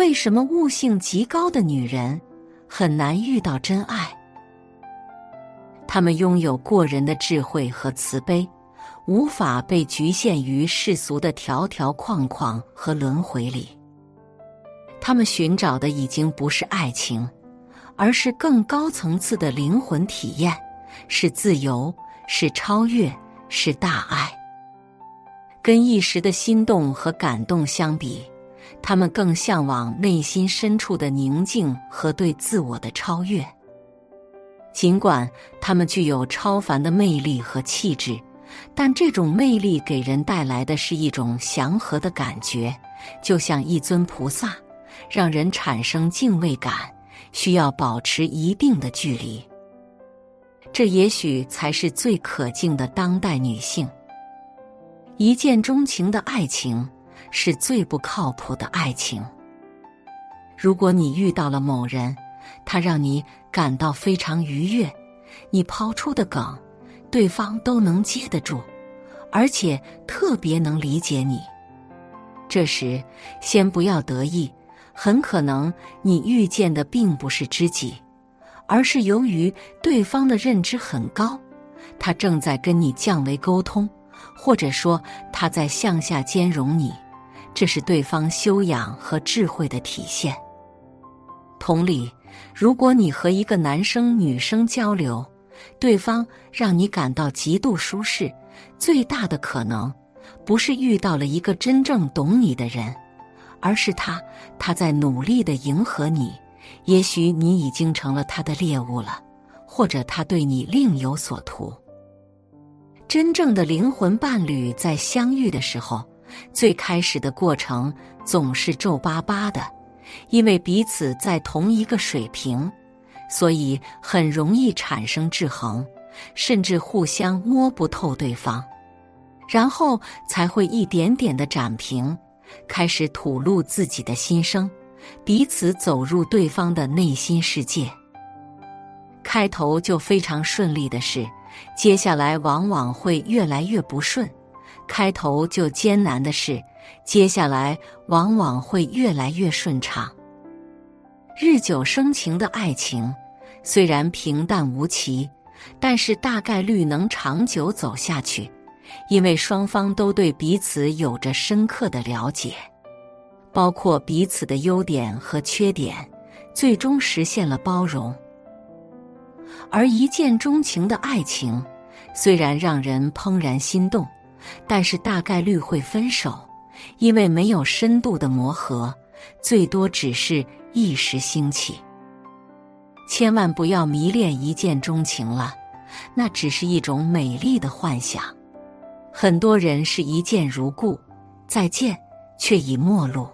为什么悟性极高的女人很难遇到真爱？她们拥有过人的智慧和慈悲，无法被局限于世俗的条条框框和轮回里。她们寻找的已经不是爱情，而是更高层次的灵魂体验，是自由，是超越，是大爱。跟一时的心动和感动相比，他们更向往内心深处的宁静和对自我的超越。尽管他们具有超凡的魅力和气质，但这种魅力给人带来的是一种祥和的感觉，就像一尊菩萨，让人产生敬畏感，需要保持一定的距离。这也许才是最可敬的当代女性。一见钟情的爱情是最不靠谱的爱情。如果你遇到了某人，他让你感到非常愉悦，你抛出的梗，对方都能接得住，而且特别能理解你。这时，先不要得意，很可能你遇见的并不是知己，而是由于对方的认知很高，他正在跟你降维沟通。或者说他在向下兼容你，这是对方修养和智慧的体现。同理，如果你和一个男生、女生交流，对方让你感到极度舒适，最大的可能不是遇到了一个真正懂你的人，而是他他在努力的迎合你。也许你已经成了他的猎物了，或者他对你另有所图。真正的灵魂伴侣在相遇的时候，最开始的过程总是皱巴巴的，因为彼此在同一个水平，所以很容易产生制衡，甚至互相摸不透对方，然后才会一点点的展平，开始吐露自己的心声，彼此走入对方的内心世界。开头就非常顺利的是。接下来往往会越来越不顺，开头就艰难的事，接下来往往会越来越顺畅。日久生情的爱情虽然平淡无奇，但是大概率能长久走下去，因为双方都对彼此有着深刻的了解，包括彼此的优点和缺点，最终实现了包容。而一见钟情的爱情，虽然让人怦然心动，但是大概率会分手，因为没有深度的磨合，最多只是一时兴起。千万不要迷恋一见钟情了，那只是一种美丽的幻想。很多人是一见如故，再见却已陌路。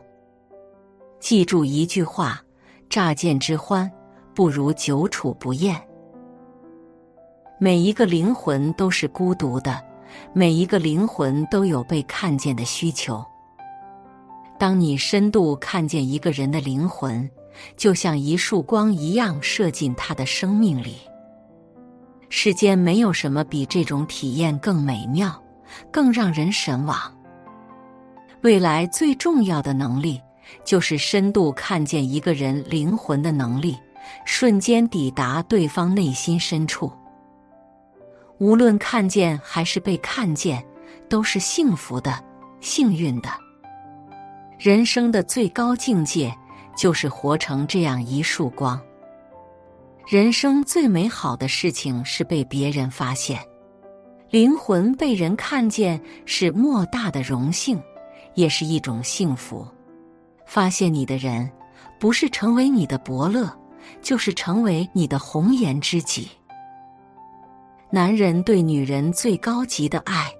记住一句话：乍见之欢，不如久处不厌。每一个灵魂都是孤独的，每一个灵魂都有被看见的需求。当你深度看见一个人的灵魂，就像一束光一样射进他的生命里。世间没有什么比这种体验更美妙、更让人神往。未来最重要的能力，就是深度看见一个人灵魂的能力，瞬间抵达对方内心深处。无论看见还是被看见，都是幸福的、幸运的。人生的最高境界，就是活成这样一束光。人生最美好的事情是被别人发现，灵魂被人看见是莫大的荣幸，也是一种幸福。发现你的人，不是成为你的伯乐，就是成为你的红颜知己。男人对女人最高级的爱，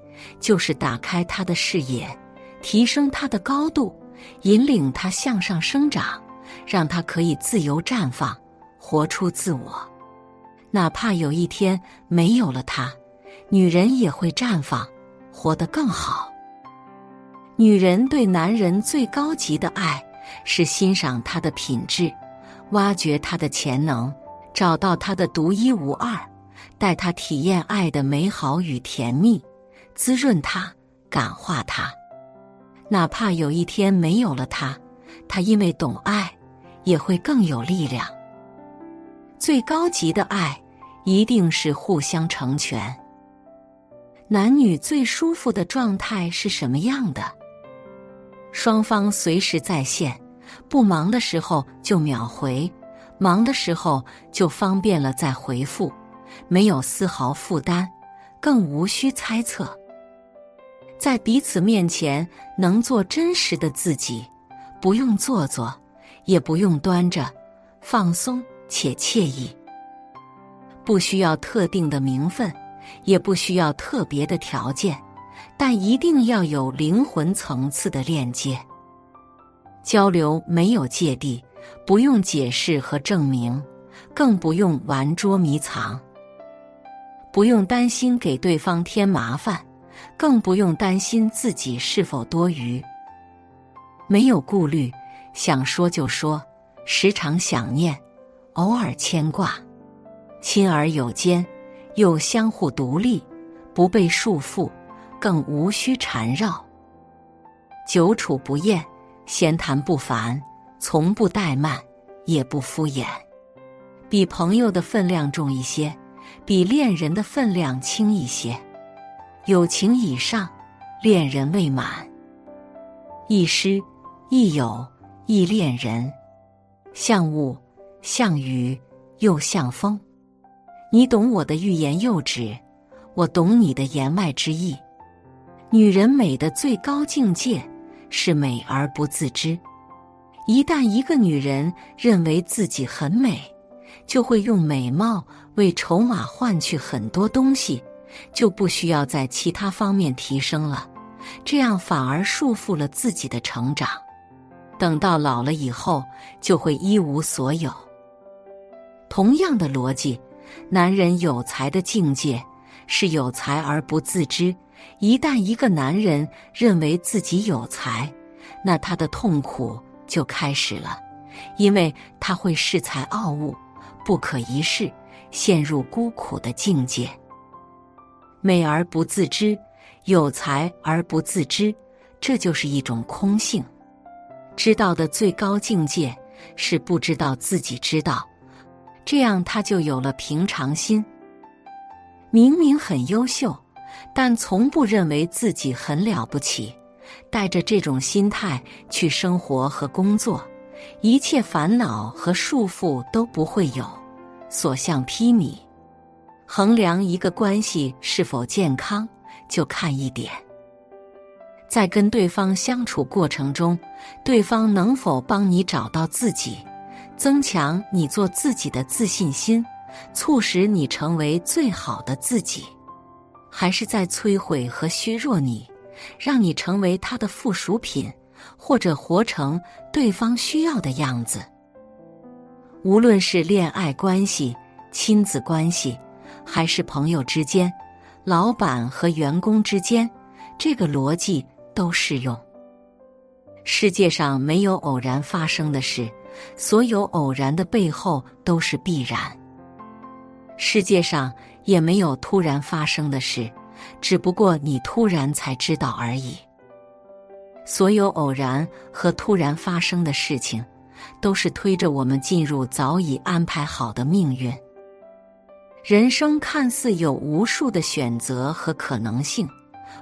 就是打开他的视野，提升他的高度，引领他向上生长，让他可以自由绽放，活出自我。哪怕有一天没有了他，女人也会绽放，活得更好。女人对男人最高级的爱，是欣赏他的品质，挖掘他的潜能，找到他的独一无二。带他体验爱的美好与甜蜜，滋润他，感化他。哪怕有一天没有了他，他因为懂爱，也会更有力量。最高级的爱，一定是互相成全。男女最舒服的状态是什么样的？双方随时在线，不忙的时候就秒回，忙的时候就方便了再回复，没有丝毫负担，更无需猜测。在彼此面前能做真实的自己，不用做作，也不用端着，放松且惬意。不需要特定的名分，也不需要特别的条件。但一定要有灵魂层次的链接，交流没有芥蒂，不用解释和证明，更不用玩捉迷藏，不用担心给对方添麻烦，更不用担心自己是否多余。没有顾虑，想说就说，时常想念，偶尔牵挂，亲而有间，又相互独立，不被束缚。更无需缠绕，久处不厌，闲谈不烦，从不怠慢，也不敷衍，比朋友的分量重一些，比恋人的分量轻一些。友情以上，恋人未满。亦师亦友亦恋人，像雾像雨又像风。你懂我的欲言又止，我懂你的言外之意。女人美的最高境界是美而不自知。一旦一个女人认为自己很美，就会用美貌为筹码换取很多东西，就不需要在其他方面提升了。这样反而束缚了自己的成长。等到老了以后，就会一无所有。同样的逻辑，男人有才的境界是有才而不自知。一旦一个男人认为自己有才，那他的痛苦就开始了，因为他会恃才傲物，不可一世，陷入孤苦的境界。美而不自知，有才而不自知，这就是一种空性。知道的最高境界是不知道自己知道，这样他就有了平常心。明明很优秀。但从不认为自己很了不起，带着这种心态去生活和工作，一切烦恼和束缚都不会有，所向披靡。衡量一个关系是否健康，就看一点：在跟对方相处过程中，对方能否帮你找到自己，增强你做自己的自信心，促使你成为最好的自己。还是在摧毁和削弱你，让你成为他的附属品，或者活成对方需要的样子。无论是恋爱关系、亲子关系，还是朋友之间、老板和员工之间，这个逻辑都适用。世界上没有偶然发生的事，所有偶然的背后都是必然。世界上。也没有突然发生的事，只不过你突然才知道而已。所有偶然和突然发生的事情，都是推着我们进入早已安排好的命运。人生看似有无数的选择和可能性，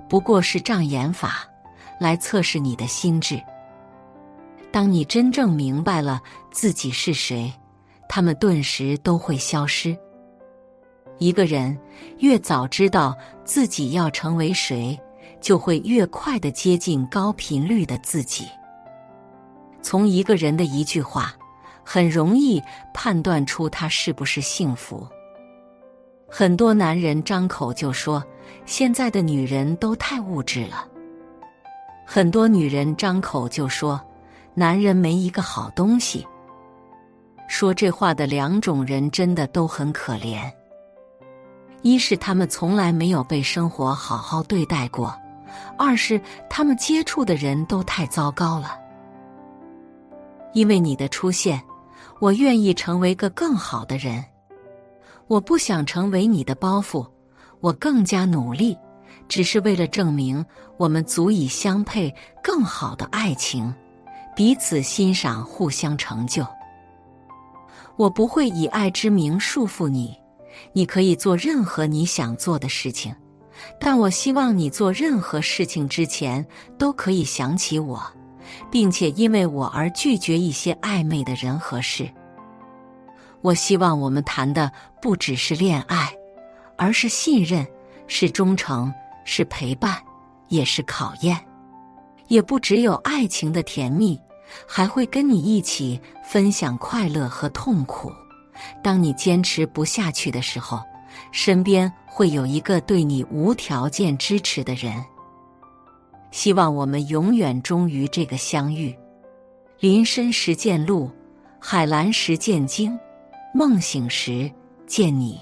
不过是障眼法，来测试你的心智。当你真正明白了自己是谁，他们顿时都会消失。一个人越早知道自己要成为谁，就会越快的接近高频率的自己。从一个人的一句话，很容易判断出他是不是幸福。很多男人张口就说现在的女人都太物质了，很多女人张口就说男人没一个好东西。说这话的两种人真的都很可怜。一是他们从来没有被生活好好对待过，二是他们接触的人都太糟糕了。因为你的出现，我愿意成为个更好的人。我不想成为你的包袱，我更加努力，只是为了证明我们足以相配，更好的爱情，彼此欣赏，互相成就。我不会以爱之名束缚你，你可以做任何你想做的事情，但我希望你做任何事情之前都可以想起我，并且因为我而拒绝一些暧昧的人和事。我希望我们谈的不只是恋爱，而是信任，是忠诚，是陪伴，也是考验。也不只有爱情的甜蜜。还会跟你一起分享快乐和痛苦。当你坚持不下去的时候，身边会有一个对你无条件支持的人。希望我们永远忠于这个相遇。林深时见鹿，海蓝时见鲸，梦醒时见你。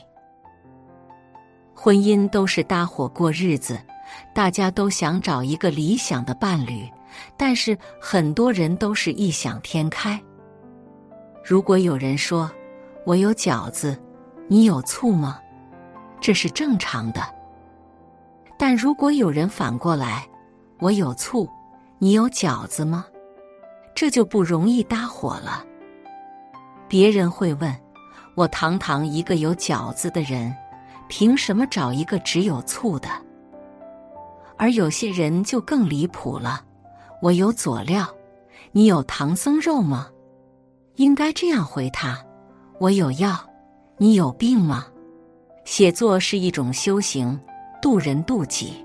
婚姻都是搭伙过日子，大家都想找一个理想的伴侣。但是很多人都是异想天开。如果有人说我有饺子，你有醋吗？这是正常的。但如果有人反过来，我有醋，你有饺子吗？这就不容易搭伙了。别人会问我：堂堂一个有饺子的人，凭什么找一个只有醋的？而有些人就更离谱了。我有佐料，你有唐僧肉吗？应该这样回他：我有药，你有病吗？写作是一种修行，渡人渡己。